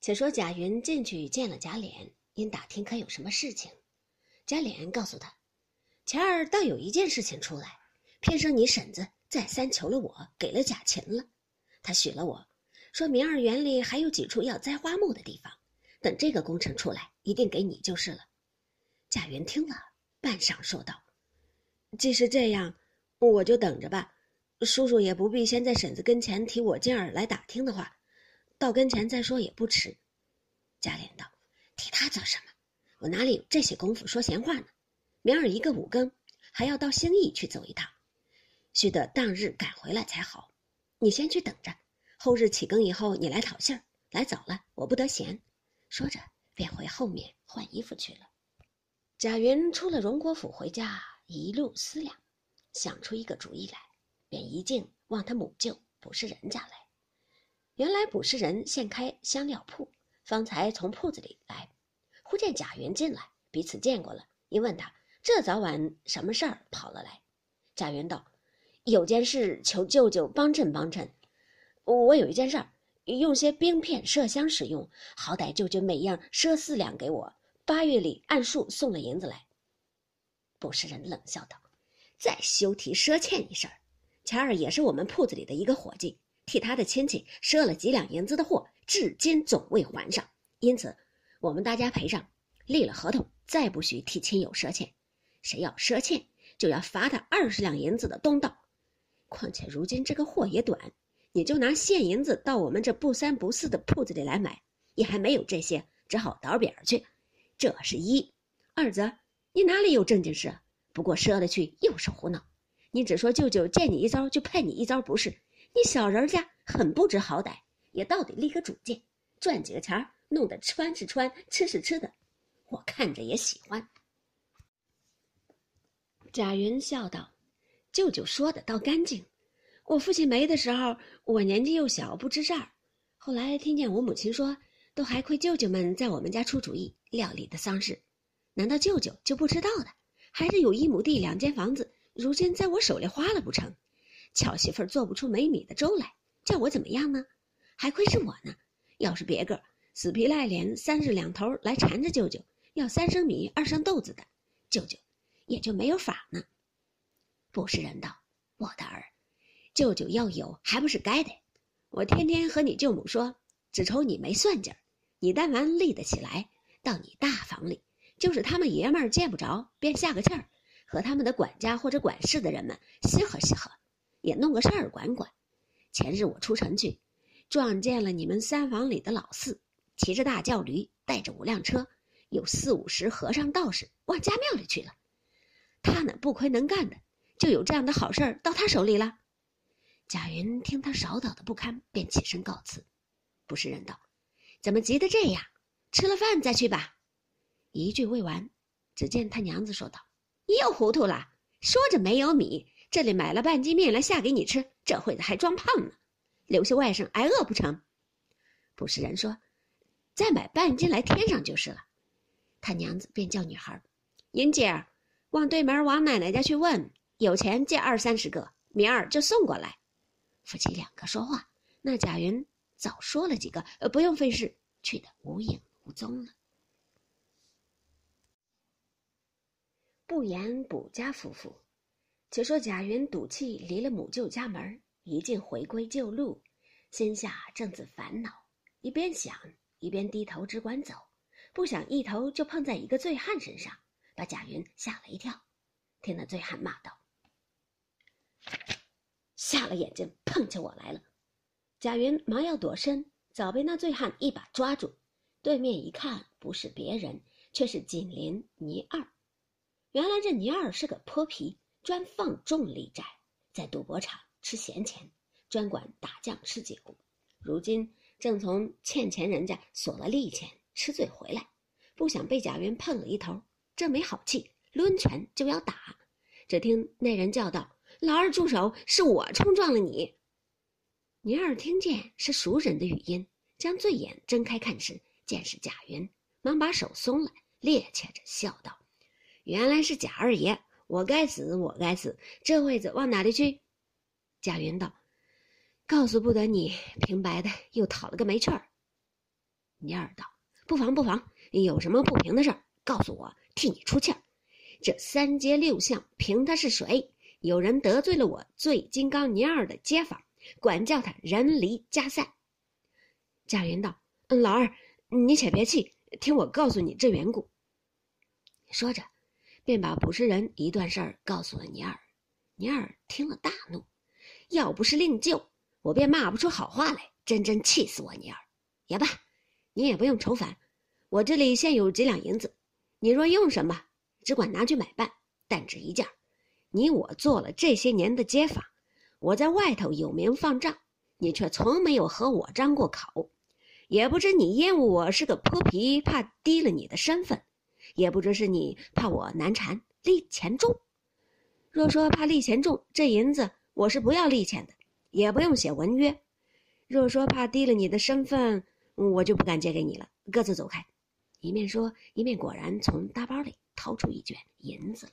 且说贾云进去见了贾琏，因打听可有什么事情。贾琏告诉他，前儿倒有一件事情出来，偏生你婶子再三求了我，给了贾琴了，他许了我，说明儿园里还有几处要栽花木的地方，等这个工程出来，一定给你就是了。贾云听了，半晌说道：“既是这样，我就等着吧。叔叔也不必先在婶子跟前提我劲儿来打听的话，到跟前再说也不迟。”贾琏道：“提他做什么？我哪里有这些功夫说闲话呢？明儿一个五更，还要到兴义去走一趟，须得当日赶回来才好。你先去等着，后日起更以后你来讨信儿。来早了，我不得闲。”说着，便回后面换衣服去了。贾云出了荣国府回家，一路思量，想出一个主意来，便一径往他母舅不是人家来。原来卜士仁现开香料铺，方才从铺子里来，忽见贾云进来，彼此见过了，一问他这早晚什么事儿跑了来。贾云道：“有件事求舅舅帮衬帮衬。我有一件事儿，用些冰片麝香使用，好歹舅舅每样赊四两给我。”八月里按数送了银子来，不是人冷笑道：“再休提赊欠一事儿。前儿也是我们铺子里的一个伙计，替他的亲戚赊了几两银子的货，至今总未还上。因此，我们大家赔上，立了合同，再不许替亲友赊欠。谁要赊欠，就要罚他二十两银子的东道。况且如今这个货也短，你就拿现银子到我们这不三不四的铺子里来买，也还没有这些，只好倒边去。”这是一，二则你哪里有正经事？不过赊了去又是胡闹。你只说舅舅见你一遭就派你一遭，不是？你小人家很不知好歹，也到底立个主见，赚几个钱儿，弄得穿是穿，吃是吃的，我看着也喜欢。贾云笑道：“舅舅说的倒干净。我父亲没的时候，我年纪又小，不知事儿。后来听见我母亲说。”都还亏舅舅们在我们家出主意料理的丧事，难道舅舅就不知道的？还是有一亩地两间房子，如今在我手里花了不成？巧媳妇做不出没米的粥来，叫我怎么样呢？还亏是我呢。要是别个死皮赖脸三日两头来缠着舅舅要三升米二升豆子的，舅舅也就没有法呢。不是人道，我的儿，舅舅要有还不是该的？我天天和你舅母说。只愁你没算计儿，你但凡立得起来，到你大房里，就是他们爷们儿见不着，便下个气儿，和他们的管家或者管事的人们稀合稀合，也弄个事儿管管。前日我出城去，撞见了你们三房里的老四，骑着大轿驴，带着五辆车，有四五十和尚道士往家庙里去了。他呢，不亏能干的，就有这样的好事儿到他手里了。贾云听他少叨的不堪，便起身告辞。不是人道，怎么急得这样？吃了饭再去吧。一句未完，只见他娘子说道：“你又糊涂了，说着没有米，这里买了半斤面来下给你吃，这会子还装胖呢，留下外甥挨饿不成？”捕食人说：“再买半斤来添上就是了。”他娘子便叫女孩：“银姐儿，往对门王奶奶家去问，有钱借二三十个，明儿就送过来。”夫妻两个说话，那贾云。早说了几个，呃，不用费事，去的无影无踪了。不言卜家夫妇，且说贾云赌气离了母舅家门，一进回归旧路，心下正自烦恼，一边想一边低头只管走，不想一头就碰在一个醉汉身上，把贾云吓了一跳。听那醉汉骂道：“瞎了眼睛，碰见我来了！”贾云忙要躲身，早被那醉汉一把抓住。对面一看，不是别人，却是紧邻倪二。原来这倪二是个泼皮，专放重利债，在赌博场吃闲钱，专管打酱吃酒。如今正从欠钱人家索了利钱，吃醉回来，不想被贾云碰了一头，正没好气，抡拳就要打。只听那人叫道：“老二住手！是我冲撞了你。”宁二听见是熟人的语音，将醉眼睁开看时，见是贾云，忙把手松了，趔趄着笑道：“原来是贾二爷，我该死，我该死，这会子往哪里去？”贾云道：“告诉不得你，平白的又讨了个没趣儿。”尼尔道：“不妨不妨，有什么不平的事儿，告诉我，替你出气儿。这三街六巷凭他是谁？有人得罪了我醉金刚尼尔的街坊，管教他人离家散。”贾云道：“嗯，老二，你且别气，听我告诉你这缘故。”说着，便把捕食人一段事儿告诉了尼尔。尼尔听了大怒，要不是令舅，我便骂不出好话来，真真气死我！尼尔，也罢。你也不用愁烦，我这里现有几两银子，你若用什么，只管拿去买办。但只一件，你我做了这些年的街坊，我在外头有名放账，你却从没有和我张过口，也不知你厌恶我是个泼皮，怕低了你的身份，也不知是你怕我难缠利钱重。若说怕利钱重，这银子我是不要利钱的，也不用写文约。若说怕低了你的身份，我就不敢借给你了，各自走开。一面说，一面果然从大包里掏出一卷银子来。